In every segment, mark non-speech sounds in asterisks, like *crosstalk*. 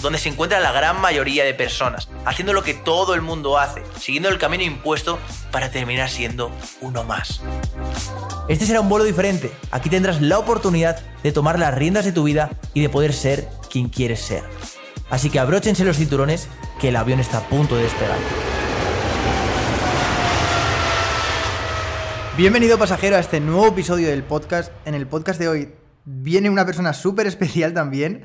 donde se encuentra la gran mayoría de personas, haciendo lo que todo el mundo hace, siguiendo el camino impuesto para terminar siendo uno más. Este será un vuelo diferente. Aquí tendrás la oportunidad de tomar las riendas de tu vida y de poder ser quien quieres ser. Así que abróchense los cinturones que el avión está a punto de despegar. Bienvenido pasajero a este nuevo episodio del podcast. En el podcast de hoy viene una persona súper especial también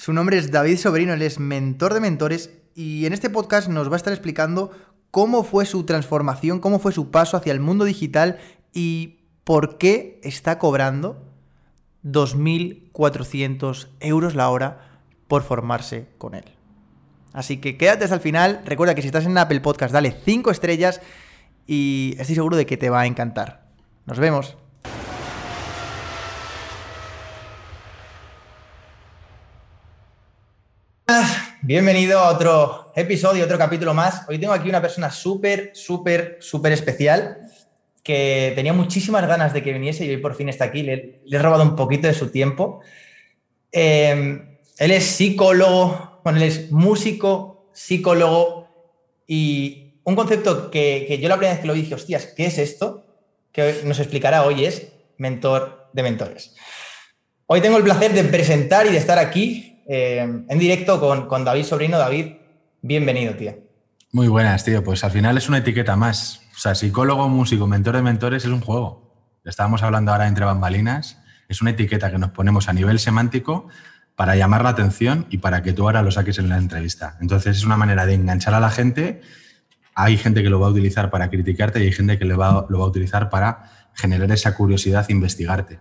su nombre es David Sobrino, él es mentor de mentores y en este podcast nos va a estar explicando cómo fue su transformación, cómo fue su paso hacia el mundo digital y por qué está cobrando 2.400 euros la hora por formarse con él. Así que quédate hasta el final. Recuerda que si estás en Apple Podcast, dale 5 estrellas y estoy seguro de que te va a encantar. Nos vemos. Bienvenido a otro episodio, otro capítulo más. Hoy tengo aquí una persona súper, súper, súper especial que tenía muchísimas ganas de que viniese y hoy por fin está aquí. Le, he robado un poquito de su tiempo. Eh, él es psicólogo, bueno, él es músico, psicólogo y un concepto que, que yo la primera vez que lo dije, hostias, ¿qué es esto? Que nos explicará hoy es mentor de mentores. Hoy tengo el placer de presentar y de estar aquí eh, en directo con, David Sobrino. David, bienvenido, tío. Muy buenas, tío. Pues al final es una etiqueta más. O sea, psicólogo, músico, mentor de mentores es un juego. Estábamos hablando ahora entre bambalinas. Es una etiqueta que nos ponemos a nivel semántico para llamar la atención y para que tú ahora lo saques en la entrevista. Entonces es una manera de enganchar a la gente. Hay gente que lo va a utilizar para criticarte y hay gente que lo va, lo va a utilizar para generar esa curiosidad e investigarte.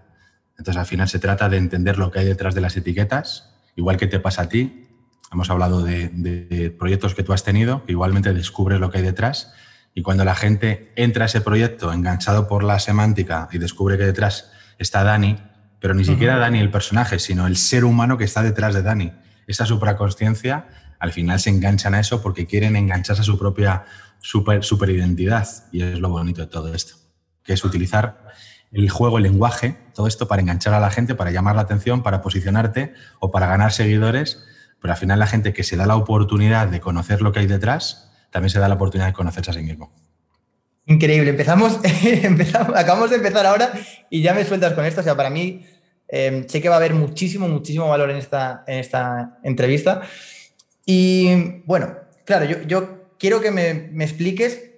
Entonces al final se trata de entender lo que hay detrás de las etiquetas igual que te pasa a ti, hemos hablado de, proyectos que tú has tenido, que igualmente descubres lo que hay detrás, y cuando la gente entra a ese proyecto enganchado por la semántica y descubre que detrás está Dani, pero ni siquiera Dani el personaje, sino el ser humano que está detrás de Dani, esa supraconsciencia, al final se enganchan a eso porque quieren engancharse a su propia super, superidentidad. Y es lo bonito de todo esto, que es utilizar el juego, el lenguaje, todo esto para enganchar a la gente, para llamar la atención, para posicionarte o para ganar seguidores, pero al final la gente que se da la oportunidad de conocer lo que hay detrás, también se da la oportunidad de conocerse a sí mismo. Increíble, empezamos, *laughs* empezamos acabamos de empezar ahora y ya me sueltas con esto, o sea, para mí em, sé que va a haber muchísimo, muchísimo valor en esta, en esta entrevista. Y bueno, claro, yo, yo quiero que me, me expliques,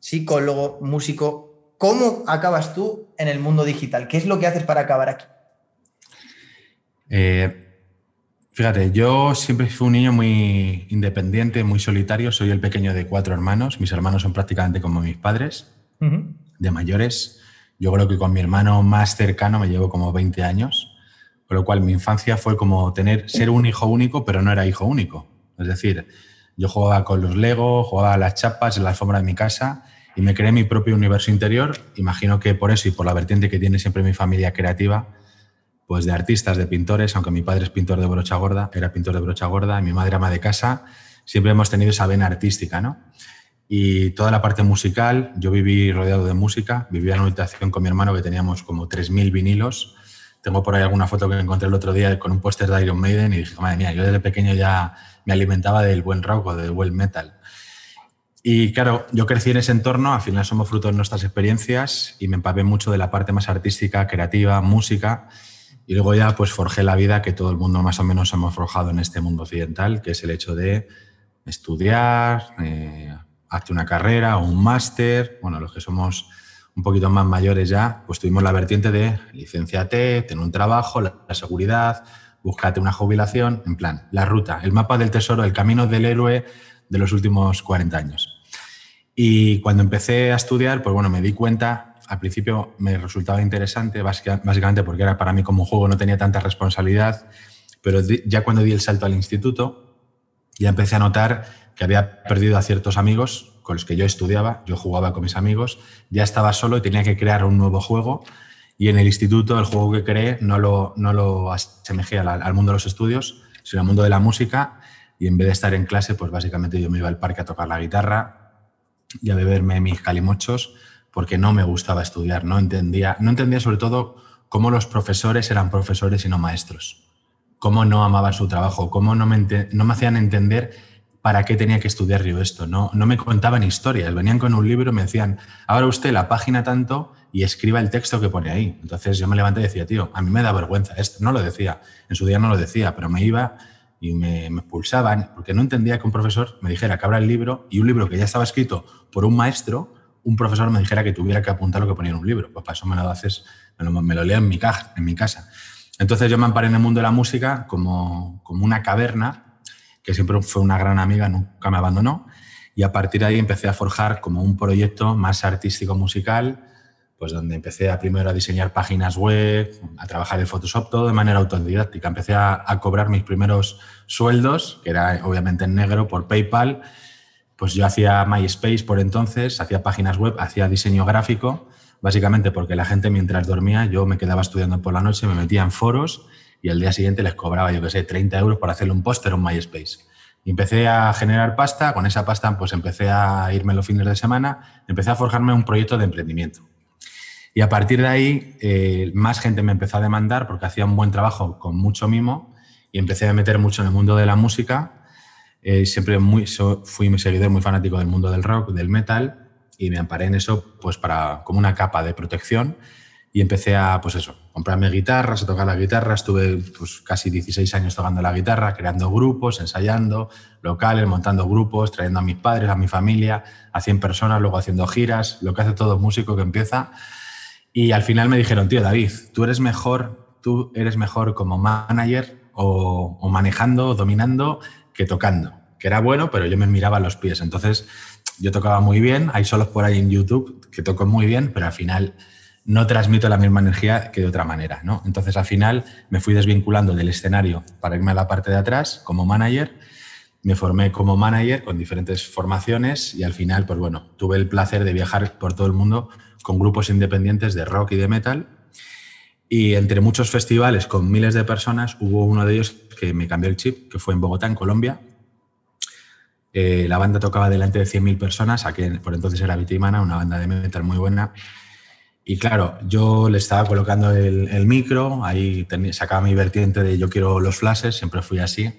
psicólogo, músico, ¿Cómo acabas tú en el mundo digital? ¿Qué es lo que haces para acabar aquí? Eh, fíjate, yo siempre fui un niño muy independiente, muy solitario. Soy el pequeño de cuatro hermanos. Mis hermanos son prácticamente como mis padres, de mayores. Yo creo que con mi hermano más cercano me llevo como 20 años. Con lo cual mi infancia fue como tener, ser un hijo único, pero no era hijo único. Es decir, yo jugaba con los Lego, jugaba a las chapas en la alfombra de mi casa y me creé mi propio universo interior. Imagino que por eso y por la vertiente que tiene siempre mi familia creativa, pues de artistas, de pintores, aunque mi padre es pintor de brocha gorda, era pintor de brocha gorda, y mi madre ama de casa, siempre hemos tenido esa vena artística, ¿no? Y toda la parte musical, yo viví rodeado de música, vivía en una habitación con mi hermano que teníamos como 3.000 vinilos. Tengo por ahí alguna foto que encontré el otro día con un póster de Iron Maiden y dije, madre mía, yo desde pequeño ya me alimentaba del buen rock o del buen metal. Y claro, yo crecí en ese entorno, al final somos fruto de nuestras experiencias y me empapé mucho de la parte más artística, creativa, música. Y luego ya pues forjé la vida que todo el mundo más o menos hemos forjado en este mundo occidental, que es el hecho de estudiar, eh, hacer una carrera o un máster. Bueno, los que somos un poquito más mayores ya, pues tuvimos la vertiente de licenciate, tener un trabajo, la, la seguridad, búscate una jubilación, en plan, la ruta, el mapa del tesoro, el camino del héroe de los últimos 40 años. Y cuando empecé a estudiar, pues bueno, me di cuenta, al principio me resultaba interesante, básicamente porque era para mí como juego, no tenía tanta responsabilidad, pero ya cuando di el salto al instituto, ya empecé a notar que había perdido a ciertos amigos con los que yo estudiaba, yo jugaba con mis amigos, ya estaba solo y tenía que crear un nuevo juego. Y en el instituto el juego que creé no lo, no lo asemejé al, al mundo de los estudios, sino al mundo de la música. Y en vez de estar en clase, pues básicamente yo me iba al parque a tocar la guitarra y a beberme mis calimochos porque no me gustaba estudiar, no entendía, no entendía sobre todo cómo los profesores eran profesores y no maestros, cómo no amaban su trabajo, cómo no me, no me hacían entender para qué tenía que estudiar yo esto, no, no me contaban historias, venían con un libro y me decían, ahora usted la página tanto y escriba el texto que pone ahí. Entonces yo me levanté y decía, tío, a mí me da vergüenza esto, no lo decía, en su día no lo decía, pero me iba y me, me expulsaban porque no entendía que un profesor me dijera que abra el libro y un libro que ya estaba escrito por un maestro un profesor me dijera que tuviera que apuntar lo que ponía en un libro. Pues para eso me lo haces, me lo, leo en mi, caja, en mi casa. Entonces yo me amparé en el mundo de la música como, como una caverna, que siempre fue una gran amiga, nunca me abandonó. Y a partir de ahí empecé a forjar como un proyecto más artístico musical, pues donde empecé a primero a diseñar páginas web, a trabajar en Photoshop, todo de manera autodidáctica. Empecé a, a cobrar mis primeros sueldos, que era obviamente en negro, por PayPal, pues yo hacía MySpace por entonces, hacía páginas web, hacía diseño gráfico, básicamente porque la gente mientras dormía, yo me quedaba estudiando por la noche, me metía en foros y al día siguiente les cobraba, yo qué sé, 30 euros por hacerle un póster en MySpace. Y empecé a generar pasta, con esa pasta pues empecé a irme los fines de semana, empecé a forjarme un proyecto de emprendimiento. Y a partir de ahí, eh, más gente me empezó a demandar porque hacía un buen trabajo con mucho mimo y empecé a meter mucho en el mundo de la música eh, siempre muy, fui mi seguidor muy fanático del mundo del rock, del metal, y me amparé en eso pues para, como una capa de protección y empecé a, pues eso, comprarme guitarras, a tocar la guitarra. Estuve pues, casi 16 años tocando la guitarra, creando grupos, ensayando, locales, montando grupos, trayendo a mis padres, a mi familia, a 100 personas, luego haciendo giras, lo que hace todo músico que empieza. Y al final me dijeron, tío David, tú eres mejor, tú eres mejor como manager o, o manejando, dominando que tocando, que era bueno, pero yo me miraba los pies. Entonces, yo tocaba muy bien, hay solos por ahí en YouTube que toco muy bien, pero al final no transmito la misma energía que de otra manera, ¿no? Entonces, al final me fui desvinculando del escenario para irme a la parte de atrás como manager. Me formé como manager con diferentes formaciones y al final, pues bueno, tuve el placer de viajar por todo el mundo con grupos independientes de rock y de metal. Y entre muchos festivales con miles de personas, hubo uno de ellos que me cambió el chip, que fue en Bogotá, en Colombia. Eh, la banda tocaba delante de 100.000 personas, aquí por entonces era Vitimana, una banda de metal muy buena. Y claro, yo le estaba colocando el, micro, ahí sacaba mi vertiente de yo quiero los flashes, siempre fui así,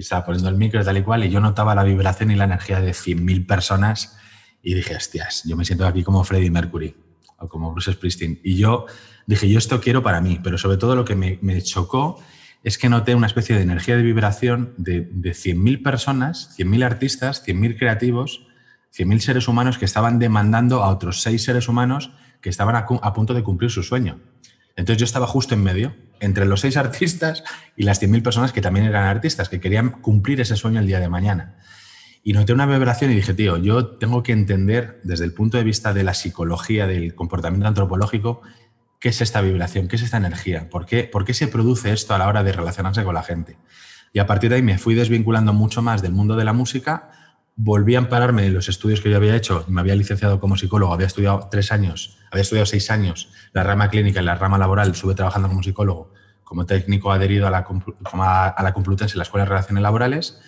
y estaba poniendo el micro tal y cual, y yo notaba la vibración y la energía de 100.000 personas, y dije, hostias, yo me siento aquí como Freddie Mercury o como Bruce Springsteen. Y yo dije, yo esto quiero para mí, pero sobre todo lo que me, me chocó es que noté una especie de energía de vibración de, de 100.000 personas, 100.000 artistas, 100.000 creativos, 100.000 seres humanos que estaban demandando a otros seis seres humanos que estaban a, punto de cumplir su sueño. Entonces yo estaba justo en medio, entre los seis *laughs* artistas y las 100.000 personas que también eran artistas, que querían cumplir ese sueño el día de mañana. Y noté una vibración y dije, tío, yo tengo que entender desde el punto de vista de la psicología, del comportamiento antropológico, ¿Qué es esta vibración? ¿Qué es esta energía? ¿Por qué, ¿Por qué se produce esto a la hora de relacionarse con la gente? Y a partir de ahí me fui desvinculando mucho más del mundo de la música, volví a ampararme en los estudios que yo había hecho, me había licenciado como psicólogo, había estudiado tres años, había estudiado seis años, la rama clínica y la rama laboral, estuve trabajando como psicólogo, como técnico adherido a la, a la Complutense, en la Escuela de Relaciones Laborales,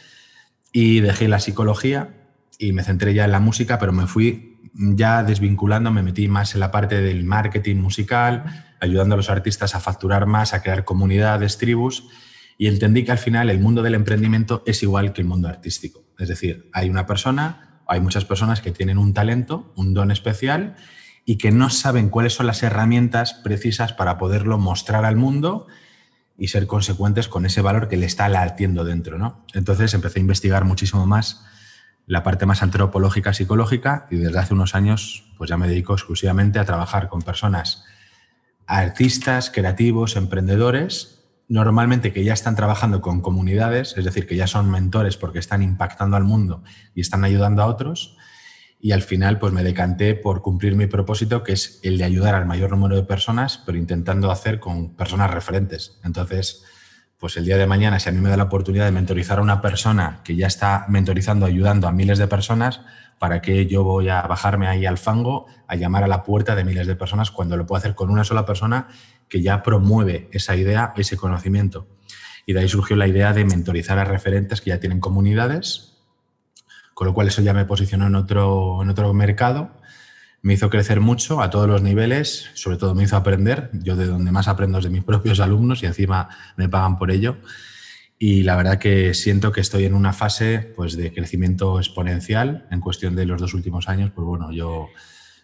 y dejé la psicología y me centré ya en la música, pero me fui ya desvinculando me metí más en la parte del marketing musical, ayudando a los artistas a facturar más, a crear comunidades, tribus, y entendí que al final el mundo del emprendimiento es igual que el mundo artístico. Es decir, hay una persona, hay muchas personas que tienen un talento, un don especial, y que no saben cuáles son las herramientas precisas para poderlo mostrar al mundo y ser consecuentes con ese valor que le está latiendo dentro. ¿no? Entonces empecé a investigar muchísimo más la parte más antropológica, psicológica, y desde hace unos años pues ya me dedico exclusivamente a trabajar con personas, artistas, creativos, emprendedores, normalmente que ya están trabajando con comunidades, es decir, que ya son mentores porque están impactando al mundo y están ayudando a otros, y al final pues me decanté por cumplir mi propósito, que es el de ayudar al mayor número de personas, pero intentando hacer con personas referentes. Entonces, pues el día de mañana, si a mí me da la oportunidad de mentorizar a una persona que ya está mentorizando, ayudando a miles de personas, ¿para qué yo voy a bajarme ahí al fango a llamar a la puerta de miles de personas cuando lo puedo hacer con una sola persona que ya promueve esa idea, ese conocimiento? Y de ahí surgió la idea de mentorizar a referentes que ya tienen comunidades, con lo cual eso ya me posicionó en otro, en otro mercado me hizo crecer mucho a todos los niveles, sobre todo me hizo aprender. Yo de donde más aprendo es de mis *laughs* propios alumnos y encima me pagan por ello. Y la verdad que siento que estoy en una fase pues, de crecimiento exponencial en cuestión de los dos últimos años. Pues bueno, yo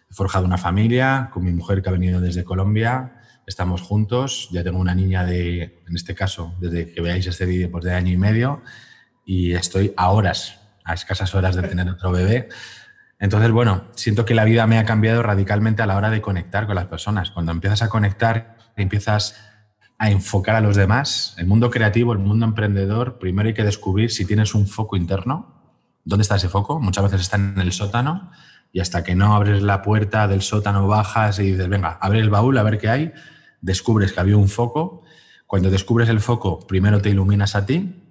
he forjado una familia con mi mujer que ha venido desde Colombia. Estamos juntos. Ya tengo una niña de, en este caso, desde que veáis este vídeo, pues de año y medio. Y estoy a horas, a escasas horas de tener otro bebé. Entonces, bueno, siento que la vida me ha cambiado radicalmente a la hora de conectar con las personas. Cuando empiezas a conectar, empiezas a enfocar a los demás, el mundo creativo, el mundo emprendedor, primero hay que descubrir si tienes un foco interno. ¿Dónde está ese foco? Muchas veces está en el sótano y hasta que no abres la puerta del sótano, bajas y dices, venga, abre el baúl a ver qué hay, descubres que había un foco. Cuando descubres el foco, primero te iluminas a ti,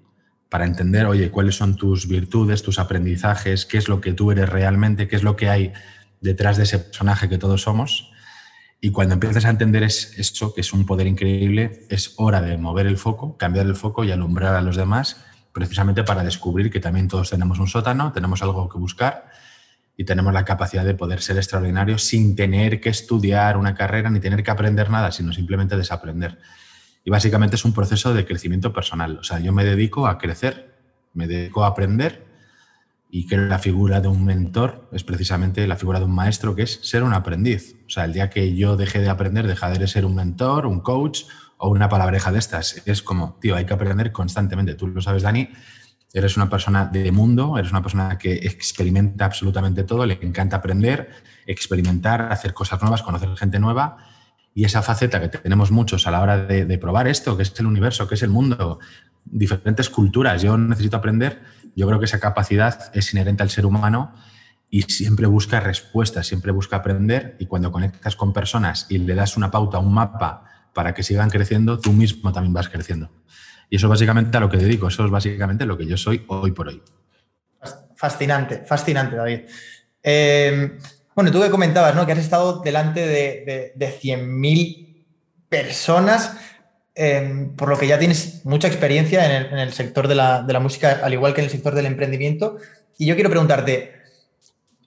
para entender, oye, cuáles son tus virtudes, tus aprendizajes, qué es lo que tú eres realmente, qué es lo que hay detrás de ese personaje que todos somos. Y cuando empiezas a entender eso, que es un poder increíble, es hora de mover el foco, cambiar el foco y alumbrar a los demás, precisamente para descubrir que también todos tenemos un sótano, tenemos algo que buscar y tenemos la capacidad de poder ser extraordinarios sin tener que estudiar una carrera ni tener que aprender nada, sino simplemente desaprender. Y básicamente es un proceso de crecimiento personal. O sea, yo me dedico a crecer, me dedico a aprender y que la figura de un mentor es precisamente la figura de un maestro, que es ser un aprendiz. O sea, el día que yo deje de aprender, dejaré de ser un mentor, un coach o una palabreja de estas. Es como, tío, hay que aprender constantemente. Tú lo sabes, Dani, eres una persona de mundo, eres una persona que experimenta absolutamente todo, le encanta aprender, experimentar, hacer cosas nuevas, conocer gente nueva y esa faceta que tenemos muchos a la hora de, probar esto, que es el universo, que es el mundo, diferentes culturas, yo necesito aprender, yo creo que esa capacidad es inherente al ser humano y siempre busca respuestas, siempre busca aprender y cuando conectas con personas y le das una pauta, un mapa para que sigan creciendo, tú mismo también vas creciendo. Y eso es básicamente a lo que dedico, eso es básicamente lo que yo soy hoy por hoy. Fascinante, fascinante, David. Eh, bueno, tú que comentabas, ¿no? Que has estado delante de, de, 100.000 personas, em, por lo que ya tienes mucha experiencia en el, sector de la, música, al igual que en el sector del emprendimiento. Y yo quiero preguntarte,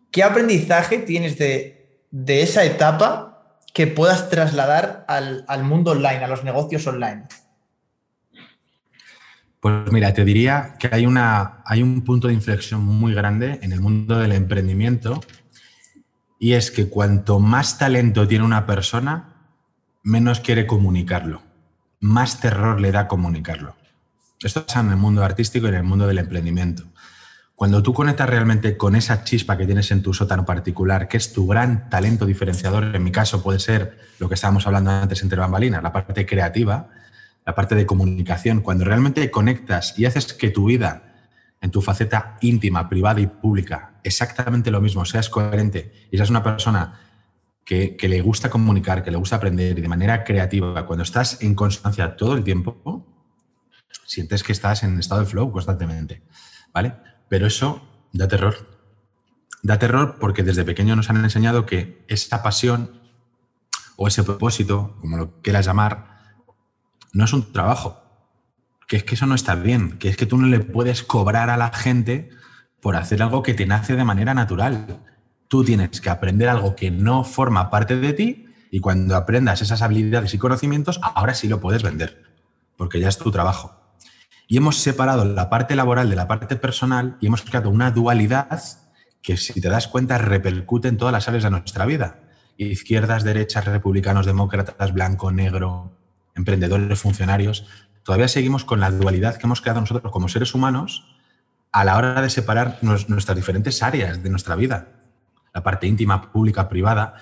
¿qué aprendizaje tienes de, esa etapa que puedas trasladar al mundo online, a los negocios online? Pues mira, te diría que hay, una, hay un punto de inflexión muy grande en el mundo del emprendimiento y es que cuanto más talento tiene una persona, menos quiere comunicarlo, más terror le da comunicarlo. Esto pasa en el mundo artístico y en el mundo del emprendimiento. Cuando tú conectas realmente con esa chispa que tienes en tu sótano particular, que es tu gran talento diferenciador, en mi caso puede ser lo que estábamos hablando antes entre bambalinas, la parte creativa, la parte de comunicación, cuando realmente conectas y haces que tu vida en tu faceta íntima, privada y pública exactamente lo mismo, seas coherente y seas una persona que, le gusta comunicar, que le gusta aprender y de manera creativa, cuando estás en constancia todo el tiempo, sientes que estás en estado de flow constantemente, ¿vale? Pero eso da terror. Da terror porque desde pequeño nos han enseñado que esa pasión o ese propósito, como lo quieras llamar, no es un trabajo, que es que eso no está bien, que es que tú no le puedes cobrar a la gente por hacer algo que te nace de manera natural. Tú tienes que aprender algo que no forma parte de ti y cuando aprendas esas habilidades y conocimientos, ahora sí lo puedes vender, porque ya es tu trabajo. Y hemos separado la parte laboral de la parte personal y hemos creado una dualidad que, si te das cuenta, repercute en todas las áreas de nuestra vida. Izquierdas, derechas, republicanos, demócratas, blanco, negro, emprendedores, funcionarios todavía seguimos con la dualidad que hemos creado nosotros como seres humanos a la hora de separar nuestras diferentes áreas de nuestra vida, la parte íntima, pública, privada.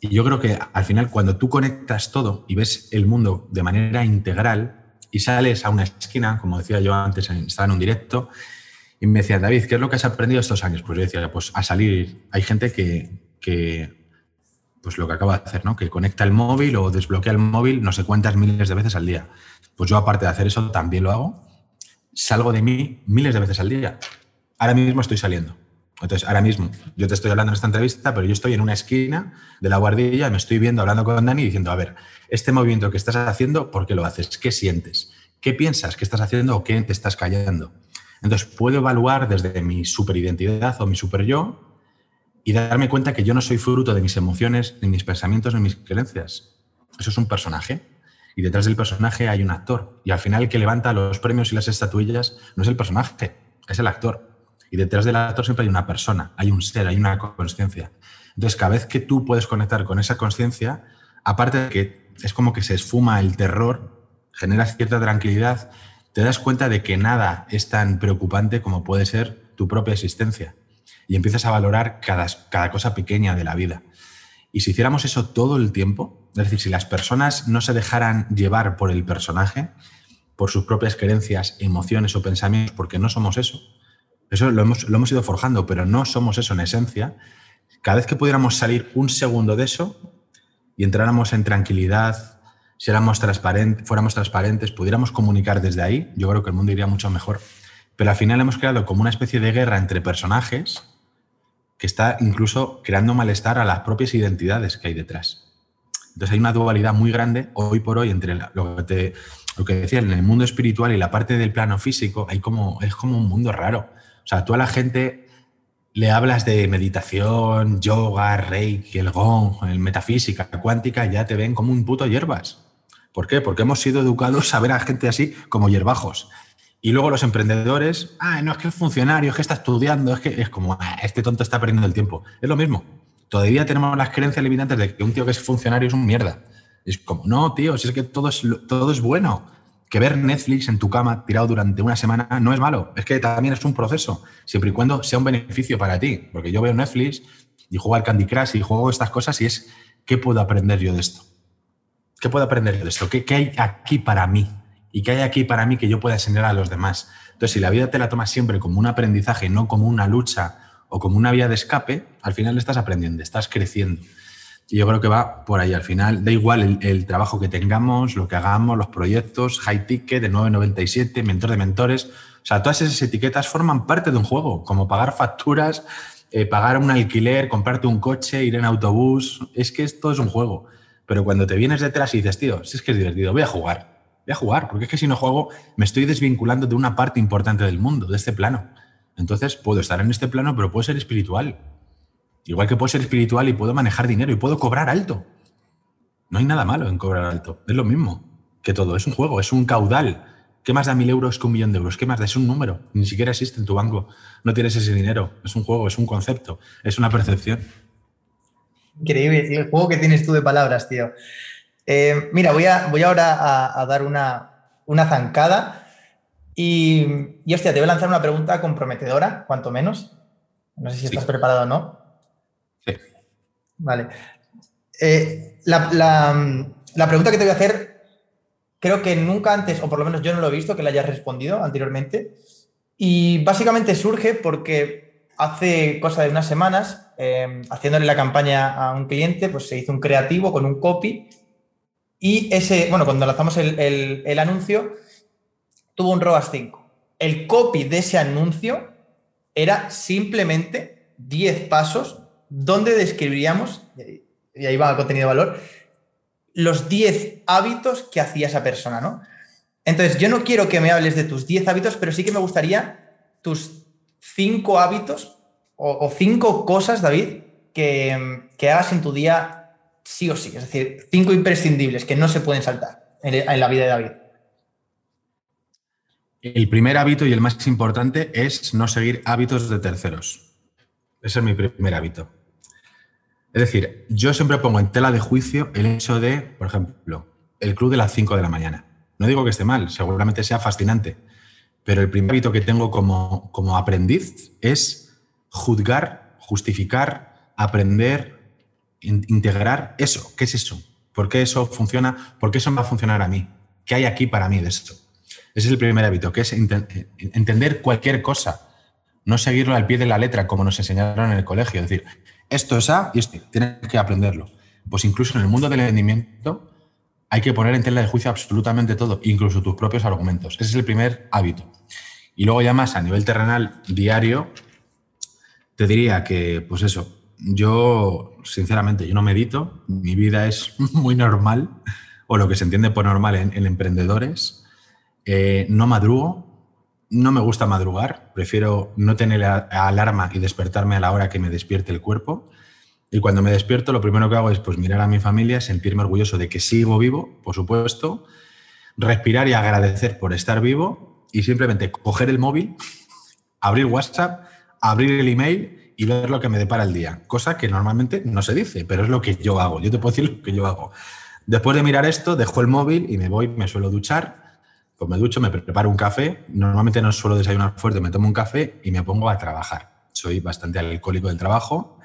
Y yo creo que al final cuando tú conectas todo y ves el mundo de manera integral y sales a una esquina, como decía yo antes, estaba en un directo, y me decía, David, ¿qué es lo que has aprendido estos años? Pues yo decía, pues a salir, hay gente que, que pues lo que acaba de hacer, ¿no? Que conecta el móvil o desbloquea el móvil no sé cuántas miles de veces al día. Pues yo, aparte de hacer eso, también lo hago. Salgo de mí miles de veces al día. Ahora mismo estoy saliendo. Entonces, ahora mismo, yo te estoy hablando en esta entrevista, pero yo estoy en una esquina de la guardilla me estoy viendo, hablando con Dani, diciendo, a ver, este movimiento que estás haciendo, ¿por qué lo haces? ¿Qué sientes? ¿Qué piensas que estás haciendo o qué te estás callando? Entonces, puedo evaluar desde mi superidentidad o mi super yo y darme cuenta que yo no soy fruto de mis emociones, ni mis pensamientos, ni mis creencias. Eso es un personaje. Y detrás del personaje hay un actor. Y al final el que levanta los premios y las estatuillas no es el personaje, es el actor. Y detrás del actor siempre hay una persona, hay un ser, hay una conciencia. Entonces, cada vez que tú puedes conectar con esa conciencia, aparte de que es como que se esfuma el terror, genera cierta tranquilidad, te das cuenta de que nada es tan preocupante como puede ser tu propia existencia y empiezas a valorar cada, cada cosa pequeña de la vida. Y si hiciéramos eso todo el tiempo, es decir, si las personas no se dejaran llevar por el personaje, por sus propias creencias, emociones o pensamientos, porque no somos eso, eso lo hemos, lo hemos ido forjando, pero no somos eso en esencia, cada vez que pudiéramos salir un segundo de eso y entráramos en tranquilidad, si éramos transparentes, fuéramos transparentes, pudiéramos comunicar desde ahí, yo creo que el mundo iría mucho mejor. Pero al final hemos creado como una especie de guerra entre personajes que está incluso creando malestar a las propias identidades que hay detrás. Entonces hay una dualidad muy grande hoy por hoy entre lo que, te, en el mundo espiritual y la parte del plano físico, hay como, es como un mundo raro. O sea, tú a la gente le hablas de meditación, yoga, reiki, el gong, el metafísica, cuántica, ya te ven como un puto hierbas. ¿Por qué? Porque hemos sido educados a ver a gente así como hierbajos. Y luego los emprendedores, ah, no, es que es funcionario, es que está estudiando, es que es como, ah, este tonto está perdiendo el tiempo. Es lo mismo. Todavía tenemos las creencias limitantes de que un tío que es funcionario es un mierda. Es como, no, tío, si es que todo es, todo es bueno. Que ver Netflix en tu cama tirado durante una semana no es malo. Es que también es un proceso, siempre y cuando sea un beneficio para ti. Porque yo veo Netflix y juego al Candy Crush y juego estas cosas y es, ¿qué puedo aprender yo de esto? ¿Qué puedo aprender de esto? ¿Qué, qué hay aquí para mí? Y qué hay aquí para mí que yo pueda enseñar a los demás. Entonces, si la vida te la tomas siempre como un aprendizaje, no como una lucha o como una vía de escape, al final estás aprendiendo, estás creciendo. Y yo creo que va por ahí. Al final, da igual el, trabajo que tengamos, lo que hagamos, los proyectos, high ticket de 997, mentor de mentores. O sea, todas esas etiquetas forman parte de un juego, como pagar facturas, eh, pagar un alquiler, comprarte un coche, ir en autobús. Es que esto es un juego. Pero cuando te vienes detrás y dices, tío, si es que es divertido, voy a jugar voy a jugar, porque es que si no juego me estoy desvinculando de una parte importante del mundo, de este plano. Entonces puedo estar en este plano, pero puedo ser espiritual. Igual que puedo ser espiritual y puedo manejar dinero y puedo cobrar alto. No hay nada malo en cobrar alto. Es lo mismo que todo. Es un juego, es un caudal. ¿Qué más da mil euros que un millón de euros? ¿Qué más da? Es un número. Ni siquiera existe en tu banco. No tienes ese dinero. Es un juego, es un concepto, es una percepción. Increíble, el juego que tienes tú de palabras, tío. Eh, mira, voy, a, voy ahora a, dar una, zancada y, y, hostia, te voy a lanzar una pregunta comprometedora, cuanto menos. No sé si estás preparado o no. Sí. Vale. Eh, la, pregunta que te voy a hacer, creo que nunca antes, o por lo menos yo no lo he visto, que la hayas respondido anteriormente. Y básicamente surge porque hace cosa de unas semanas, eh, haciéndole la campaña a un cliente, pues se hizo un creativo con un copy y ese, bueno, cuando lanzamos el, anuncio, tuvo un ROAS 5. El copy de ese anuncio era simplemente 10 pasos donde describiríamos, y ahí va el contenido de valor, los 10 hábitos que hacía esa persona, ¿no? Entonces, yo no quiero que me hables de tus 10 hábitos, pero sí que me gustaría tus 5 hábitos o 5 cosas, David, que, que hagas en tu día sí o sí. Es decir, cinco imprescindibles que no se pueden saltar en la vida de David. El primer hábito y el más importante es no seguir hábitos de terceros. Ese es mi primer hábito. Es decir, yo siempre pongo en tela de juicio el hecho de, por ejemplo, el club de las 5 de la mañana. No digo que esté mal, seguramente sea fascinante, pero el primer hábito que tengo como, como aprendiz es juzgar, justificar, aprender, integrar eso. ¿Qué es eso? ¿Por qué eso funciona? ¿Por qué eso va a funcionar a mí? ¿Qué hay aquí para mí de esto? Ese es el primer hábito, que es entender cualquier cosa, no seguirlo al pie de la letra como nos enseñaron en el colegio. Es decir, esto es A y esto, tienes que aprenderlo. Pues incluso en el mundo del rendimiento hay que poner en tela de juicio absolutamente todo, incluso tus propios argumentos. Ese es el primer hábito. Y luego ya más a nivel terrenal diario, te diría que, pues eso, yo, sinceramente, yo no medito, mi vida es *laughs* muy normal, o lo que se entiende por normal en, emprendedores. Eh, no madrugo, no me gusta madrugar, prefiero no tener alarma y despertarme a la hora que me despierte el cuerpo. Y cuando me despierto, lo primero que hago es pues, mirar a mi familia, sentirme orgulloso de que sigo vivo, por supuesto, respirar y agradecer por estar vivo y simplemente coger el móvil, abrir WhatsApp, abrir el email y ver lo que me depara el día. Cosa que normalmente no se dice, pero es lo que yo hago. Yo te puedo decir lo que yo hago. Después de mirar esto, dejo el móvil y me voy, me suelo duchar. Pues me ducho, me preparo un café. Normalmente no suelo desayunar fuerte, me tomo un café y me pongo a trabajar. Soy bastante alcohólico del trabajo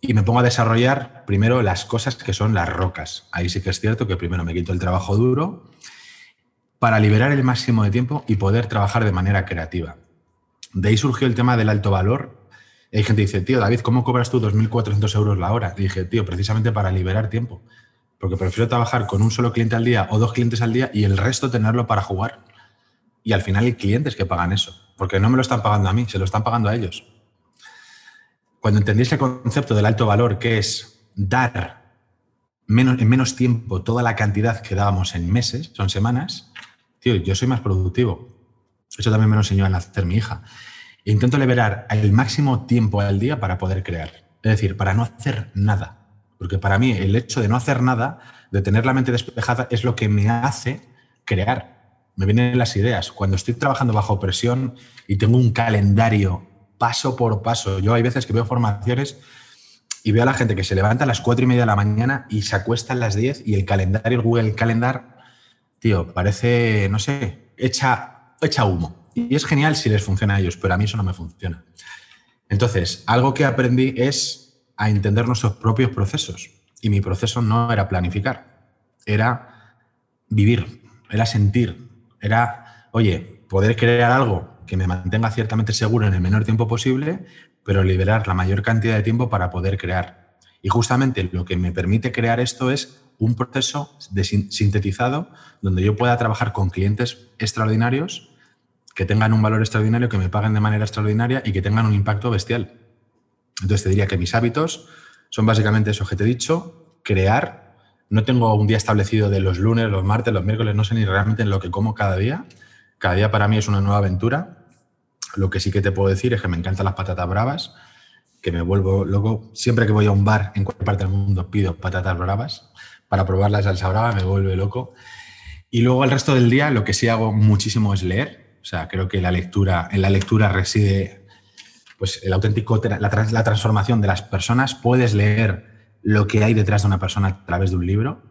y me pongo a desarrollar primero las cosas que son las rocas. Ahí sí que es cierto que primero me quito el trabajo duro para liberar el máximo de tiempo y poder trabajar de manera creativa. De ahí surgió el tema del alto valor hay gente que dice, tío, David, ¿cómo cobras tú 2.400 euros la hora? Y dije, tío, precisamente para liberar tiempo. Porque prefiero trabajar con un solo cliente al día o dos clientes al día y el resto tenerlo para jugar. Y al final hay clientes que pagan eso. Porque no me lo están pagando a mí, se lo están pagando a ellos. Cuando entendí ese concepto del alto valor, que es dar menos, en menos tiempo toda la cantidad que dábamos en meses, son semanas, tío, yo soy más productivo. Eso también me lo enseñó a nacer mi hija intento liberar el máximo tiempo al día para poder crear. Es decir, para no hacer nada. Porque para mí el hecho de no hacer nada, de tener la mente despejada, es lo que me hace crear. Me vienen las ideas. Cuando estoy trabajando bajo presión y tengo un calendario paso por paso, yo hay veces que veo formaciones y veo a la gente que se levanta a las cuatro y media de la mañana y se acuesta a las 10 y el calendario, el Google Calendar, tío, parece, no sé, echa, echa humo. Y es genial si les funciona a ellos, pero a mí eso no me funciona. Entonces, algo que aprendí es a entender nuestros propios procesos. Y mi proceso no era planificar, era vivir, era sentir, era, oye, poder crear algo que me mantenga ciertamente seguro en el menor tiempo posible, pero liberar la mayor cantidad de tiempo para poder crear. Y justamente lo que me permite crear esto es un proceso de sintetizado donde yo pueda trabajar con clientes extraordinarios que tengan un valor extraordinario, que me paguen de manera extraordinaria y que tengan un impacto bestial. Entonces te diría que mis hábitos son básicamente eso que te he dicho, crear. No tengo un día establecido de los lunes, los martes, los miércoles, no sé ni realmente en lo que como cada día. Cada día para mí es una nueva aventura. Lo que sí que te puedo decir es que me encantan las patatas bravas, que me vuelvo loco. Siempre que voy a un bar en cualquier parte del mundo pido patatas bravas para probar la salsa brava, me vuelve loco. Y luego el resto del día lo que sí hago muchísimo es leer o sea, creo que la lectura, en la lectura reside pues, el auténtico, la, la transformación de las personas. Puedes leer lo que hay detrás de una persona a través de un libro.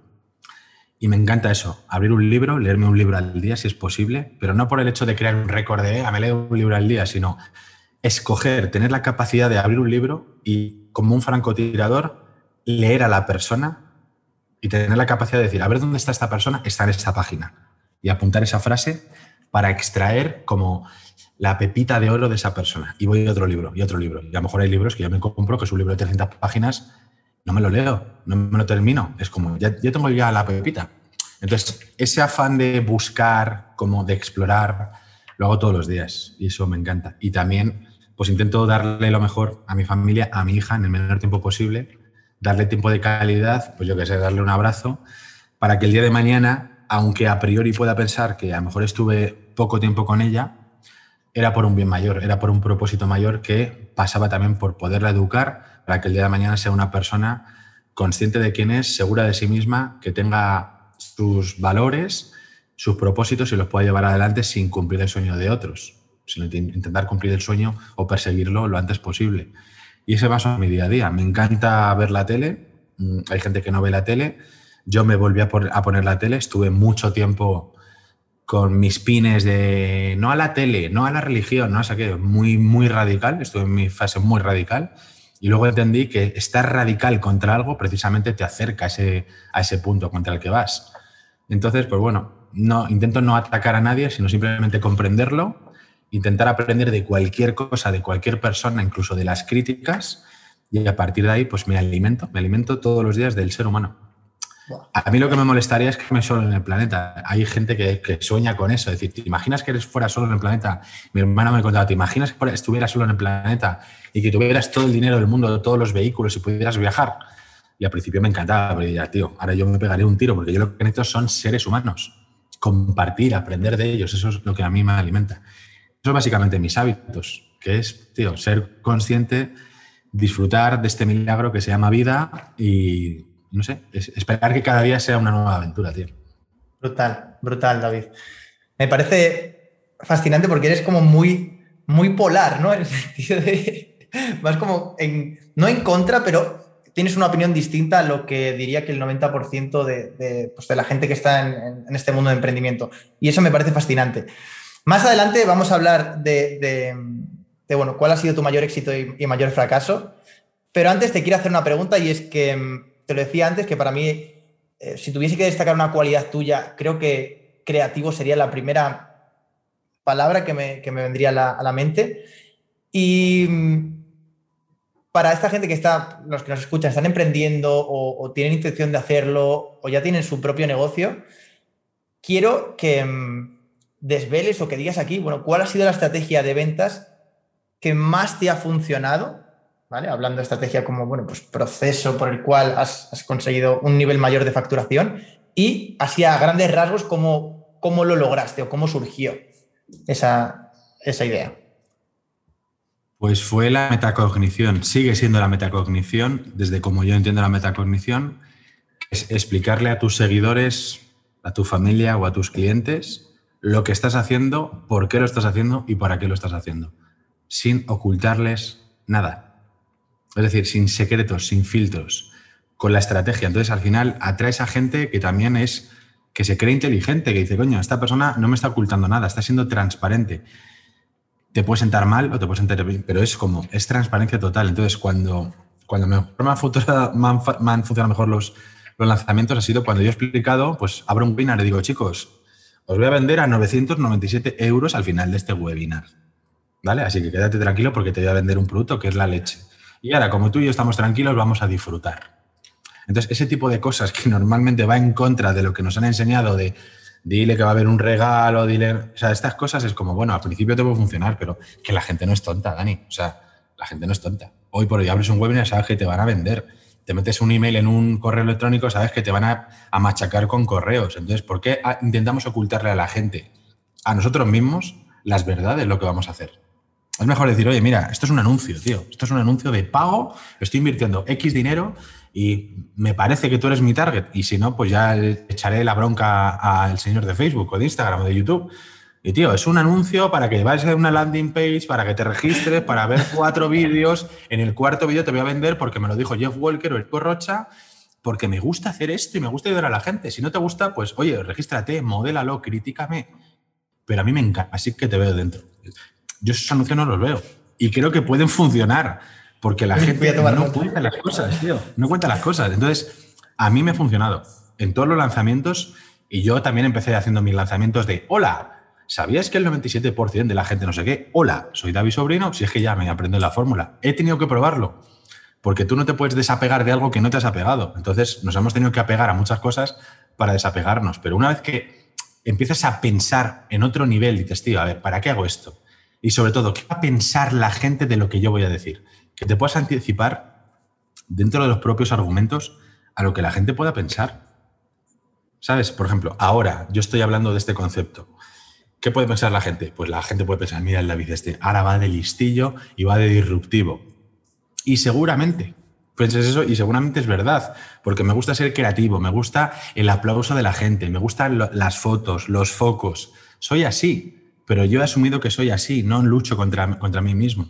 Y me encanta eso, abrir un libro, leerme un libro al día si es posible, pero no por el hecho de crear un récord de, ah, me leo un libro al día, sino escoger, tener la capacidad de abrir un libro y como un francotirador leer a la persona y tener la capacidad de decir, a ver dónde está esta persona, está en esta página. Y apuntar esa frase para extraer como la pepita de oro de esa persona. Y voy a otro libro y otro libro. Y a lo mejor hay libros que yo me compro, que es un libro de 300 páginas, no me lo leo, no me lo termino. Es como, ya, yo tengo ya la pepita. Entonces, ese afán de buscar, como de explorar, lo hago todos los días y eso me encanta. Y también, pues intento darle lo mejor a mi familia, a mi hija, en el menor tiempo posible, darle tiempo de calidad, pues yo qué sé, darle un abrazo, para que el día de mañana aunque a priori pueda pensar que a lo mejor estuve poco tiempo con ella, era por un bien mayor, era por un propósito mayor que pasaba también por poderla educar para que el día de mañana sea una persona consciente de quién es, segura de sí misma, que tenga sus valores, sus propósitos y los pueda llevar adelante sin cumplir el sueño de otros, sino intentar cumplir el sueño o perseguirlo lo antes posible. Y ese va a mi día a día. Me encanta ver la tele, mm, hay gente que no ve la tele, yo me volví a, poner la tele, estuve mucho tiempo con mis pines de no a la tele, no a la religión, no sé qué, muy, muy radical, estuve en mi fase muy radical. Y luego entendí que estar radical contra algo precisamente te acerca a ese, a ese punto contra el que vas. Entonces, pues bueno, no, intento no atacar a nadie, sino simplemente comprenderlo, intentar aprender de cualquier cosa, de cualquier persona, incluso de las críticas, y a partir de ahí pues me alimento, me alimento todos los días del ser humano. A mí lo que me molestaría es que me solo en el planeta. Hay gente que, sueña con eso. Es decir, ¿te imaginas que eres fuera solo en el planeta? Mi hermana me contaba, ¿te imaginas que estuvieras solo en el planeta y que tuvieras todo el dinero del mundo, todos los vehículos y pudieras viajar? Y al principio me encantaba, pero ya, tío, ahora yo me pegaré un tiro porque yo lo que necesito son seres humanos. Compartir, aprender de ellos, eso es lo que a mí me alimenta. Eso es básicamente mis hábitos, que es, tío, ser consciente disfrutar de este milagro que se llama vida y, no sé, esperar que cada día sea una nueva aventura, tío. Brutal, brutal, David. Me parece fascinante porque eres como muy, muy polar, ¿no? *laughs* En el sentido de, vas como, no en contra, pero tienes una opinión distinta a lo que diría que el 90% de, pues de, la gente que está en, este mundo de emprendimiento. Y eso me parece fascinante. Más adelante vamos a hablar de de, bueno, cuál ha sido tu mayor éxito y, mayor fracaso. Pero antes te quiero hacer una pregunta y es que, mm, te lo decía antes, que para mí, eh, si tuviese que destacar una cualidad tuya, creo que creativo sería la primera palabra que me, vendría a la, mente. Y mm, para esta gente que está, los que nos escuchan, están emprendiendo o, o, tienen intención de hacerlo o ya tienen su propio negocio, quiero que mm, desveles o que digas aquí, bueno, cuál ha sido la estrategia de ventas que más te ha funcionado, Hablando de estrategia como, bueno, pues proceso por el cual has, conseguido un nivel mayor de facturación y así a grandes rasgos cómo, cómo lo lograste o cómo surgió esa, esa idea. Pues fue la metacognición, sigue siendo la metacognición, desde como yo entiendo la metacognición, es explicarle a tus seguidores, a tu familia o a tus clientes lo que estás haciendo, por qué lo estás haciendo y para qué lo estás haciendo sin ocultarles nada. Es decir, sin secretos, sin filtros, con la estrategia. Entonces, al final, atraes a gente que también es, que se cree inteligente, que dice, coño, esta persona no me está ocultando nada, está siendo transparente. Te puede sentar mal o te puede sentar bien, pero es como, es transparencia total. Entonces, cuando, cuando me, me, han, funcionado mejor los, los lanzamientos ha sido cuando yo he explicado, pues abro un webinar y digo, chicos, os voy a vender a 997 euros al final de este webinar. ¿vale? Así que quédate tranquilo porque te voy a vender un producto que es la leche. Y ahora, como tú y yo estamos tranquilos, vamos a disfrutar. Entonces, ese tipo de cosas que normalmente va en contra de lo que nos han enseñado de dile que va a haber un regalo, dile... O sea, estas cosas es como, bueno, al principio te puede funcionar, pero que la gente no es tonta, Dani. O sea, la gente no es tonta. Hoy por hoy abres un webinar, sabes que te van a vender. Te metes un email en un correo electrónico, sabes que te van a, a machacar con correos. Entonces, ¿por qué intentamos ocultarle a la gente, a nosotros mismos, las verdades, lo que vamos a hacer? Es mejor decir, oye, mira, esto es un anuncio, tío. Esto es un anuncio de pago, estoy invirtiendo X dinero y me parece que tú eres mi target. Y si no, pues ya echaré la bronca al señor de Facebook o de Instagram o de YouTube. Y tío, es un anuncio para que vayas a una landing page, para que te registres, para ver cuatro vídeos. En el cuarto vídeo te voy a vender porque me lo dijo Jeff Walker o el Rocha, porque me gusta hacer esto y me gusta ayudar a la gente. Si no te gusta, pues oye, regístrate, modélalo, críticame. Pero a mí me encanta, así que te veo dentro yo esos anuncios no los veo. Y creo que pueden funcionar, porque la gente no cuenta las cosas, tío. No cuenta las cosas. Entonces, a mí me ha funcionado en todos los lanzamientos y yo también empecé haciendo mis lanzamientos de, hola, ¿sabías que el 97% de la gente no sé qué? Hola, soy David Sobrino, si es que ya me aprendo la fórmula. He tenido que probarlo, porque tú no te puedes desapegar de algo que no te has apegado. Entonces, nos hemos tenido que apegar a muchas cosas para desapegarnos. Pero una vez que empiezas a pensar en otro nivel, dices, tío, a ver, ¿para qué hago esto? Y sobre todo, ¿qué va a pensar la gente de lo que yo voy a decir? Que te puedas anticipar dentro de los propios argumentos a lo que la gente pueda pensar. ¿Sabes? Por ejemplo, ahora yo estoy hablando de este concepto. ¿Qué puede pensar la gente? Pues la gente puede pensar, mira el David este, ahora va de listillo y va de disruptivo. Y seguramente pienses eso y seguramente es verdad, porque me gusta ser creativo, me gusta el aplauso de la gente, me gustan las fotos, los focos. Soy así pero yo he asumido que soy así, no lucho contra, contra mí mismo.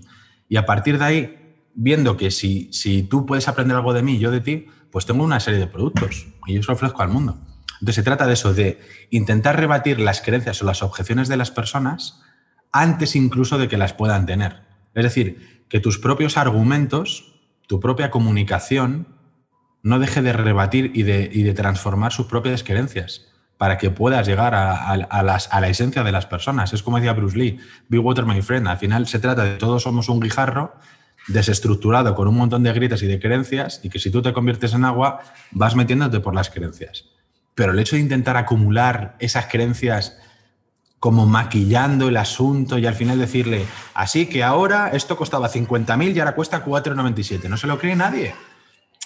Y a partir de ahí, viendo que si, si tú puedes aprender algo de mí yo de ti, pues tengo una serie de productos y yo se ofrezco al mundo. Entonces se trata de eso, de intentar rebatir las creencias o las objeciones de las personas antes incluso de que las puedan tener. Es decir, que tus propios argumentos, tu propia comunicación, no deje de rebatir y de, y de transformar sus propias creencias para que puedas llegar a, la esencia de las personas. Es como decía Bruce Lee, be water my friend. Al final se trata de todos somos un guijarro desestructurado con un montón de grietas y de creencias y que si tú te conviertes en agua vas metiéndote por las creencias. Pero el hecho de intentar acumular esas creencias como maquillando el asunto y al final decirle, así que ahora esto costaba 50.000 y ahora cuesta 4,97. No se lo cree nadie.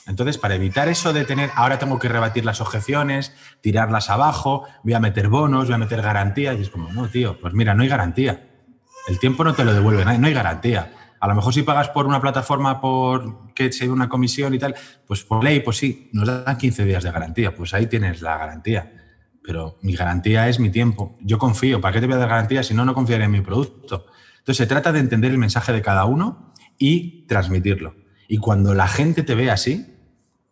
Entonces, para evitar eso de tener, ahora tengo que rebatir las objeciones, tirarlas abajo, voy a meter bonos, voy a meter garantías, y es como, no, tío, pues mira, no hay garantía. El tiempo no te lo devuelve nadie, no hay garantía. A lo mejor si pagas por una plataforma por que se una comisión y tal, pues por ley, pues sí, nos dan 15 días de garantía, pues ahí tienes la garantía. Pero mi garantía es mi tiempo. Yo confío, ¿para qué te voy a dar garantía si no, no confiaré en mi producto? Entonces se trata de entender el mensaje de cada uno y transmitirlo. Y cuando la gente te ve así,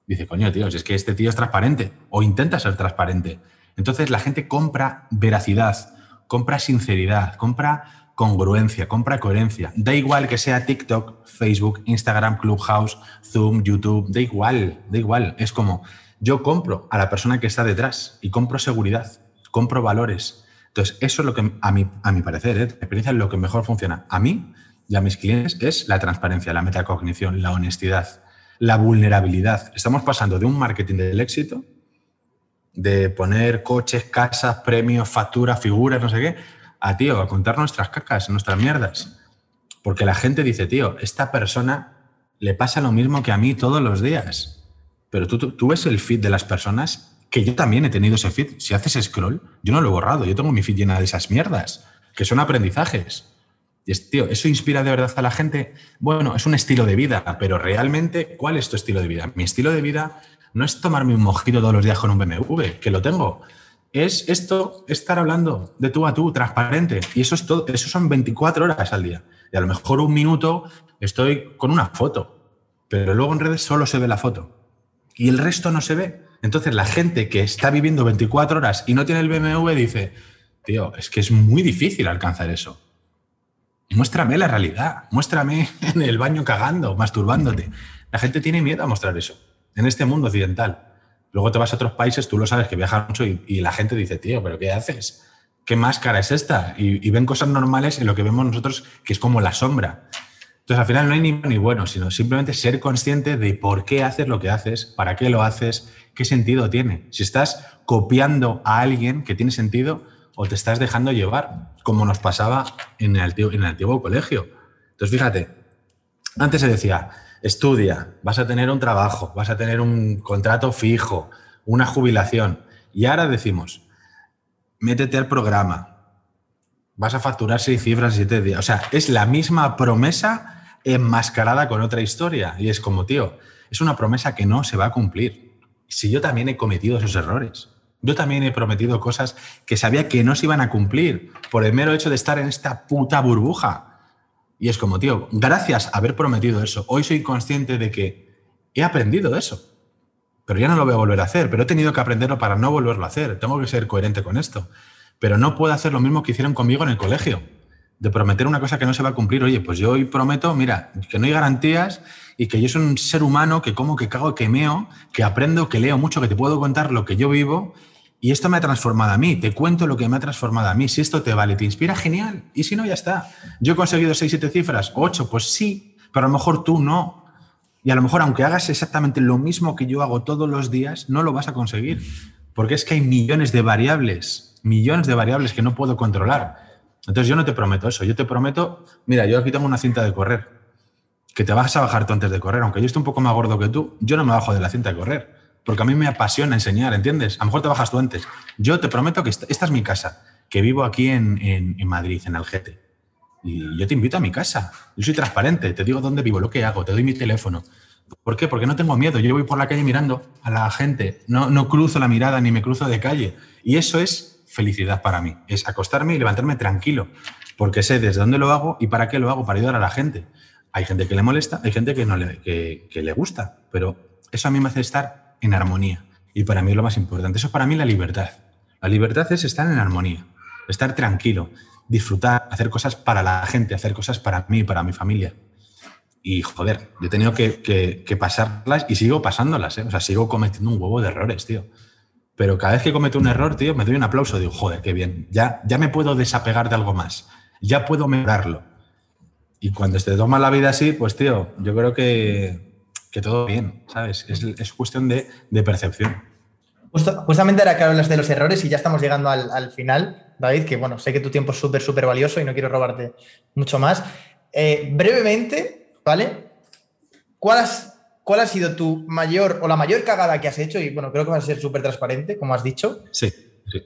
dice, coño, tío, es que este tío es transparente o intenta ser transparente. Entonces la gente compra veracidad, compra sinceridad, compra congruencia, compra coherencia. Da igual que sea TikTok, Facebook, Instagram, Clubhouse, Zoom, YouTube, da igual, da igual. Es como yo compro a la persona que está detrás y compro seguridad, compro valores. Entonces, eso es lo que a mi, a mi parecer, ¿eh? experiencia es lo que mejor funciona. A mí y a mis clientes es la transparencia, la metacognición, la honestidad la vulnerabilidad. Estamos pasando de un marketing del éxito, de poner coches, casas, premios, facturas, figuras, no sé qué, a tío, a contar nuestras cacas, nuestras mierdas. Porque la gente dice, tío, esta persona le pasa lo mismo que a mí todos los días. Pero tú, tú, ves el feed de las personas, que yo también he tenido ese feed. Si haces scroll, yo no lo he borrado, yo tengo mi feed llena de esas mierdas, que son aprendizajes. Es, tío, ¿eso inspira de verdad a la gente? Bueno, es un estilo de vida, pero realmente, ¿cuál es tu estilo de vida? Mi estilo de vida no es tomarme un mojito todos los días con un BMW, que lo tengo. Es esto, estar hablando de tú a tú, transparente. Y eso es todo, eso son 24 horas al día. Y a lo mejor un minuto estoy con una foto, pero luego en redes solo se ve la foto. Y el resto no se ve. Entonces la gente que está viviendo 24 horas y no tiene el BMW dice, tío, es que es muy difícil alcanzar eso muéstrame la realidad, muéstrame *laughs* en el baño cagando, masturbándote. La gente tiene miedo a mostrar eso en este mundo occidental. Luego te vas a otros países, tú lo sabes que viajas mucho y, la gente dice, tío, ¿pero qué haces? ¿Qué máscara es esta? Y, ven cosas normales en lo que vemos nosotros, que es como la sombra. Entonces, al final no hay ni, ni bueno, sino simplemente ser consciente de por qué haces lo que haces, para qué lo haces, qué sentido tiene. Si estás copiando a alguien que tiene sentido, o te estás dejando llevar, como nos pasaba en el, antiguo, colegio. Entonces, fíjate, antes se decía, estudia, vas a tener un trabajo, vas a tener un contrato fijo, una jubilación. Y ahora decimos, métete al programa, vas a facturar seis cifras en siete días. O sea, es la misma promesa enmascarada con otra historia. Y es como, tío, es una promesa que no se va a cumplir. Si yo también he cometido esos errores. Yo también he prometido cosas que sabía que no se iban a cumplir por el mero hecho de estar en esta puta burbuja. Y es como, tío, gracias a haber prometido eso, hoy soy consciente de que he aprendido eso. Pero ya no lo voy a volver a hacer, pero he tenido que aprenderlo para no volverlo a hacer. Tengo que ser coherente con esto. Pero no puedo hacer lo mismo que hicieron conmigo en el colegio, de prometer una cosa que no se va a cumplir. Oye, pues yo hoy prometo, mira, que no hay garantías y que yo soy un ser humano que como, que cago, que meo, que aprendo, que leo mucho, que te puedo contar lo que yo vivo y esto me ha transformado a mí, te cuento lo que me ha transformado a mí. Si esto te vale, te inspira, genial. Y si no, ya está. Yo he conseguido 6, 7 cifras, 8, pues sí, pero a lo mejor tú no. Y a lo mejor, aunque hagas exactamente lo mismo que yo hago todos los días, no lo vas a conseguir. Porque es que hay millones de variables, millones de variables que no puedo controlar. Entonces yo no te prometo eso. Yo te prometo, mira, yo aquí tengo una cinta de correr, que te vas a bajar tú antes de correr. Aunque yo esté un poco más gordo que tú, yo no me bajo de la cinta de correr porque a mí me apasiona enseñar, ¿entiendes? A lo mejor te bajas tú antes. Yo te prometo que esta, es mi casa, que vivo aquí en, en, Madrid, en Algete. Y yo te invito a mi casa. Yo soy transparente, te digo dónde vivo, lo que hago, te doy mi teléfono. ¿Por qué? Porque no tengo miedo. Yo voy por la calle mirando a la gente, no, no cruzo la mirada ni me cruzo de calle. Y eso es felicidad para mí, es acostarme y levantarme tranquilo, porque sé desde dónde lo hago y para qué lo hago, para ayudar a la gente. Hay gente que le molesta, hay gente que, no le, que, que le gusta, pero eso a mí me hace estar en armonía. Y para mí es lo más importante. Eso es para mí la libertad. La libertad es estar en armonía, estar tranquilo, disfrutar, hacer cosas para la gente, hacer cosas para mí, para mi familia. Y joder, yo he tenido que, pasarlas y sigo pasándolas, ¿eh? O sea, sigo cometiendo un huevo de errores, tío. Pero cada vez que cometo un error, tío, me doy un aplauso. Digo, joder, qué bien. Ya, ya me puedo desapegar de algo más. Ya puedo mejorarlo. Y cuando te toma la vida así, pues tío, yo creo que, que todo bien, ¿sabes? Es, es cuestión de, de percepción. justamente era que hablas de los errores y ya estamos llegando al, al, final, David, que bueno, sé que tu tiempo es súper, súper valioso y no quiero robarte mucho más. Eh, brevemente, ¿vale? ¿Cuál, has, ¿Cuál ha sido tu mayor o la mayor cagada que has hecho? Y bueno, creo que vas a ser súper transparente, como has dicho. Sí, sí.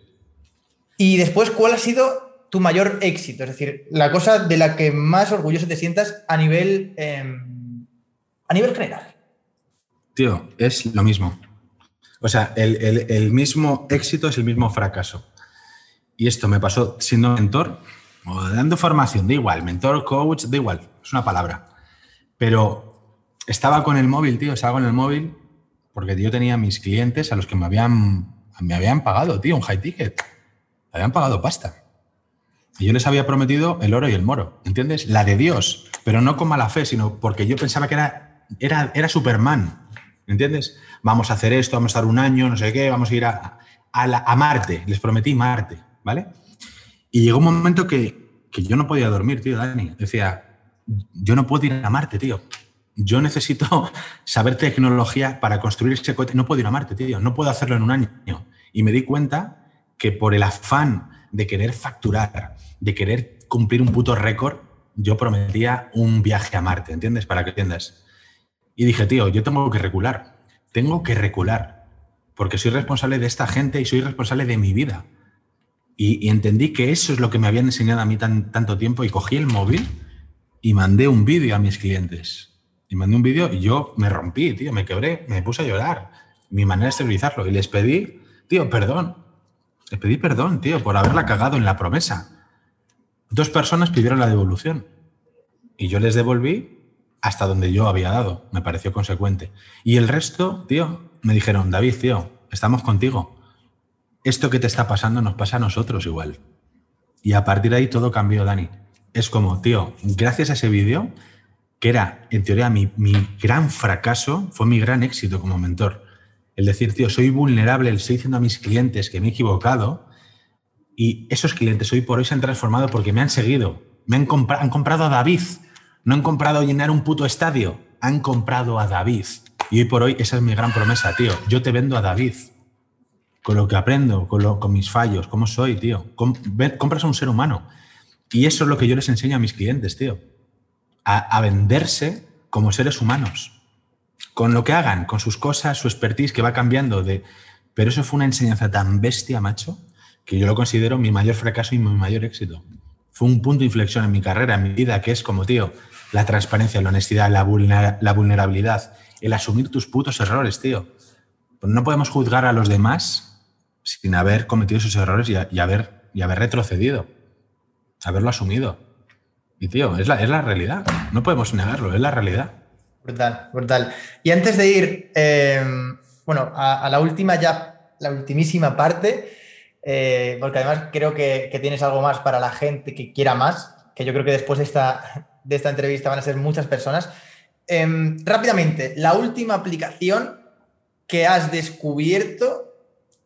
Y después, ¿cuál ha sido tu mayor éxito? Es decir, la cosa de la que más orgulloso te sientas a nivel, eh, a nivel general. Tío, es lo mismo. O sea, el, mismo éxito es el mismo fracaso. Y esto me pasó siendo mentor o dando formación, da igual, mentor, coach, da igual, es una palabra. Pero estaba con el móvil, tío, estaba con el móvil porque yo tenía mis clientes a los que me habían, me habían pagado, tío, un high ticket. Me habían pagado pasta. Y yo les había prometido el oro y el moro, ¿entiendes? La de Dios, pero no con mala fe, sino porque yo pensaba que era, era, era Superman, ¿entiendes? Vamos a hacer esto, vamos a estar un año, no sé qué, vamos a ir a, a, la, a Marte, les prometí Marte, ¿vale? Y llegó un momento que, que, yo no podía dormir, tío, Dani. Decía, yo no puedo ir a Marte, tío. Yo necesito *laughs* saber tecnología para construir ese cohete. No puedo ir a Marte, tío. No puedo hacerlo en un año. Y me di cuenta que por el afán de querer facturar, de querer cumplir un puto récord, yo prometía un viaje a Marte, ¿entiendes? Para que entiendas. Y dije, tío, yo tengo que recular. Tengo que recular. Porque soy responsable de esta gente y soy responsable de mi vida. Y, entendí que eso es lo que me habían enseñado a mí tan, tanto tiempo y cogí el móvil y mandé un vídeo a mis clientes. Y mandé un vídeo y yo me rompí, tío, me quebré, me puse a llorar. Mi manera de estabilizarlo. Y les pedí, tío, perdón. Les pedí perdón, tío, por haberla cagado en la promesa. Dos personas pidieron la devolución. Y yo les devolví hasta donde yo había dado. Me pareció consecuente. Y el resto, tío, me dijeron, David, tío, estamos contigo esto que te está pasando nos pasa a nosotros igual. Y a partir de ahí todo cambió, Dani. Es como, tío, gracias a ese vídeo, que era, en teoría, mi, mi, gran fracaso, fue mi gran éxito como mentor. El decir, tío, soy vulnerable, le estoy diciendo a mis clientes que me he equivocado y esos clientes hoy por hoy se han transformado porque me han seguido. Me han, han comprado a David. No han comprado llenar un puto estadio. Han comprado a David. Y hoy por hoy esa es mi gran promesa, tío. Yo te vendo a David con lo que aprendo, con, lo, con mis fallos, cómo soy, tío. Com compras a un ser humano. Y eso es lo que yo les enseño a mis clientes, tío. A, a, venderse como seres humanos. Con lo que hagan, con sus cosas, su expertise que va cambiando de... Pero eso fue una enseñanza tan bestia, macho, que yo lo considero mi mayor fracaso y mi mayor éxito. Fue un punto de inflexión en mi carrera, en mi vida, que es como, tío, la transparencia, la honestidad, la, vulner la vulnerabilidad, el asumir tus putos errores, tío. No podemos juzgar a los demás sin haber cometido esos errores y, haber, y haber retrocedido, haberlo asumido. Y tío, es la, es la realidad, no podemos negarlo, es la realidad. Brutal, brutal. Y antes de ir, eh, bueno, a, la última ya, la ultimísima parte, eh, porque además creo que, tienes algo más para la gente que quiera más, que yo creo que después de esta, de esta entrevista van a ser muchas personas. Eh, rápidamente, la última aplicación que has descubierto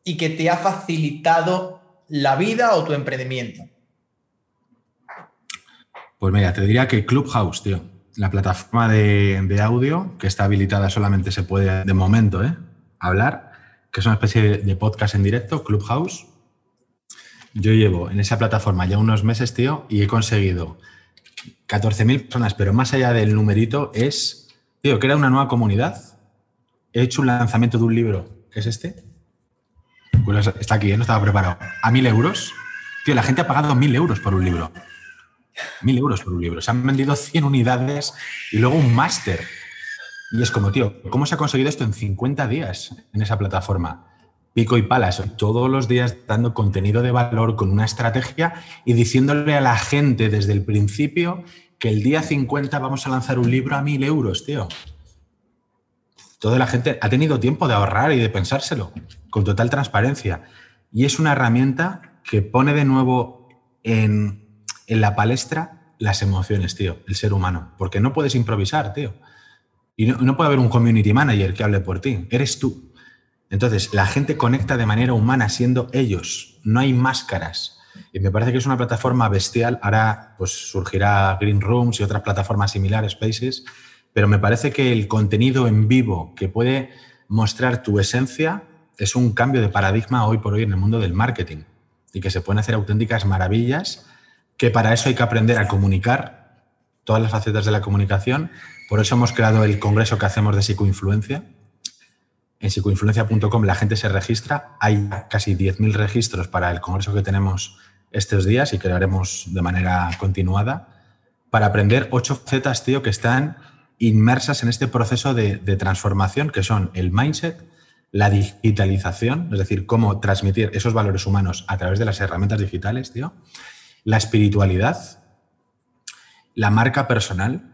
y que te ha facilitado la vida o tu emprendimiento? Pues mira, te diría que Clubhouse, tío. La plataforma de, de audio que está habilitada solamente se puede, de momento, ¿eh? hablar, que es una especie de podcast en directo, Clubhouse. Yo llevo en esa plataforma ya unos meses, tío, y he conseguido 14.000 personas, pero más allá del numerito es, tío, era una nueva comunidad. He hecho un lanzamiento de un libro, que es este, pues está aquí, ¿eh? no estaba preparado. A mil euros. Tío, la gente ha pagado mil euros por un libro. Mil euros por un libro. Se han vendido 100 unidades y luego un máster. Y es como, tío, ¿cómo se ha conseguido esto en 50 días en esa plataforma? Pico y palas, todos los días dando contenido de valor con una estrategia y diciéndole a la gente desde el principio que el día 50 vamos a lanzar un libro a mil euros, tío. Toda la gente ha tenido tiempo de ahorrar y de pensárselo con total transparencia. Y es una herramienta que pone de nuevo en, en, la palestra las emociones, tío, el ser humano. Porque no puedes improvisar, tío. Y no, no, puede haber un community manager que hable por ti. Eres tú. Entonces, la gente conecta de manera humana siendo ellos. No hay máscaras. Y me parece que es una plataforma bestial. Ahora pues surgirá Green Rooms y otras plataformas similares, Spaces, pero me parece que el contenido en vivo que puede mostrar tu esencia es un cambio de paradigma hoy por hoy en el mundo del marketing y que se pueden hacer auténticas maravillas, que para eso hay que aprender a comunicar todas las facetas de la comunicación. Por eso hemos creado el congreso que hacemos de psicoinfluencia. En psicoinfluencia.com la gente se registra. Hay casi 10.000 registros para el congreso que tenemos estos días y que lo haremos de manera continuada para aprender ocho facetas, tío, que están inmersas en este proceso de, transformación, que son el mindset, la digitalización, es decir, cómo transmitir esos valores humanos a través de las herramientas digitales, tío, la espiritualidad, la marca personal,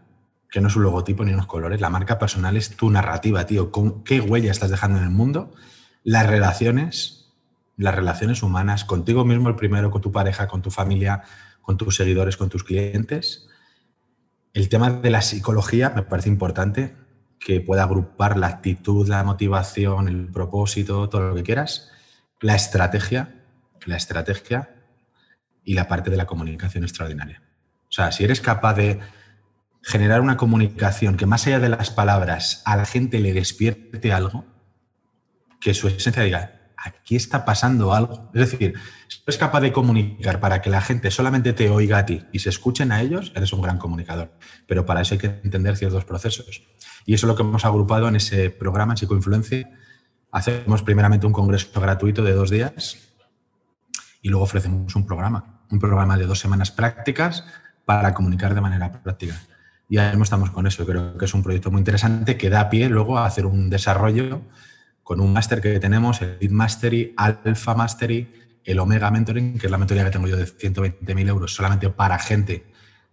que no es un logotipo ni unos colores, la marca personal es tu narrativa, tío, qué huella estás dejando en el mundo, las relaciones, las relaciones humanas, contigo mismo el primero, con tu pareja, con tu familia, con tus seguidores, con tus clientes, el tema de la psicología me parece importante que pueda agrupar la actitud, la motivación, el propósito, todo lo que quieras, la estrategia, la estrategia y la parte de la comunicación extraordinaria. O sea, si eres capaz de generar una comunicación que más allá de las palabras a la gente le despierte algo, que su esencia diga, aquí está pasando algo. Es decir, si eres capaz de comunicar para que la gente solamente te oiga a ti y se escuchen a ellos, eres un gran comunicador. Pero para eso hay que entender ciertos procesos. Y eso es lo que hemos agrupado en ese programa, en Psicoinfluencia. Hacemos primeramente un congreso gratuito de dos días y luego ofrecemos un programa, un programa de dos semanas prácticas para comunicar de manera práctica. Y ahora mismo estamos con eso. Creo que es un proyecto muy interesante que da pie luego a hacer un desarrollo con un máster que tenemos, el Lead Mastery, Alpha Mastery, el Omega Mentoring, que es la mentoría que tengo yo de 120.000 euros solamente para gente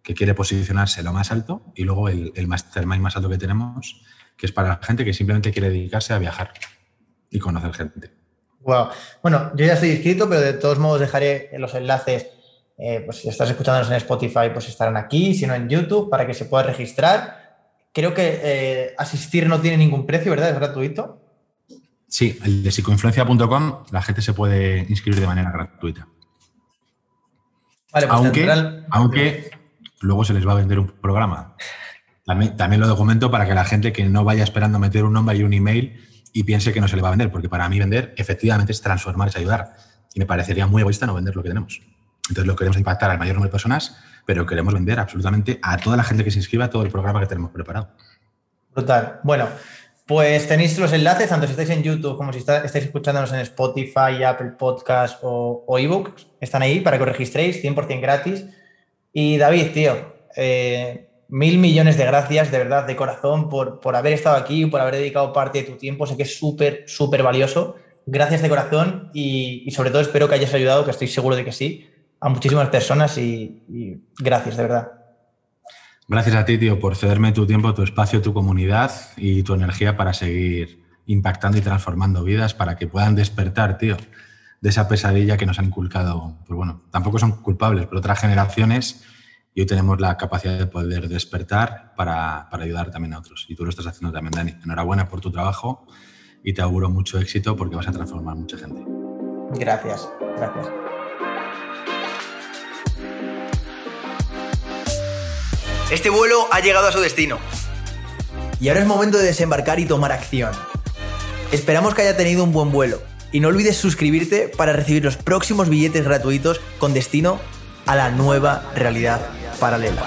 que quiere posicionarse lo más alto, y luego el, el Mastermind más alto que tenemos, que es para gente que simplemente quiere dedicarse a viajar y conocer gente. Wow. Bueno, yo ya estoy inscrito, pero de todos modos dejaré los enlaces. Eh, pues si estás escuchándonos en Spotify, pues estarán aquí, si no en YouTube, para que se pueda registrar. Creo que eh, asistir no tiene ningún precio, ¿verdad? Es gratuito. Sí, el de psicoinfluencia.com la gente se puede inscribir de manera gratuita. Vale, pues aunque, aunque luego se les va a vender un programa. También, también lo documento para que la gente que no vaya esperando meter un nombre y un email y piense que no se le va a vender, porque para mí vender efectivamente es transformar, es ayudar. Y me parecería muy egoísta no vender lo que tenemos. Entonces lo queremos impactar al mayor número de personas, pero queremos vender absolutamente a toda la gente que se inscriba a todo el programa que tenemos preparado. Brutal. Bueno, pues tenéis los enlaces, tanto si estáis en YouTube como si estáis escuchándonos en Spotify, Apple Podcast o, eBooks. Están ahí para que os registréis, 100% gratis. Y David, tío, eh, mil millones de gracias, de verdad, de corazón, por, por haber estado aquí, por haber dedicado parte de tu tiempo. Sé que es súper, súper valioso. Gracias de corazón y, sobre todo espero que hayas ayudado, que estoy seguro de que sí, a muchísimas personas y gracias, de verdad. Gracias a ti, tío, por cederme tu tiempo, tu espacio, tu comunidad y tu energía para seguir impactando y transformando vidas para que puedan despertar, tío, de esa pesadilla que nos han inculcado. Pues bueno, tampoco son culpables, pero otras generaciones y hoy tenemos la capacidad de poder despertar para, para ayudar también a otros. Y tú lo estás haciendo también, Dani. Enhorabuena por tu trabajo y te auguro mucho éxito porque vas a transformar mucha gente. Gracias, gracias. Este vuelo ha llegado a su destino. Y ahora es momento de desembarcar y tomar acción. Esperamos que haya tenido un buen vuelo. Y no olvides suscribirte para recibir los próximos billetes gratuitos con destino a la nueva realidad paralela.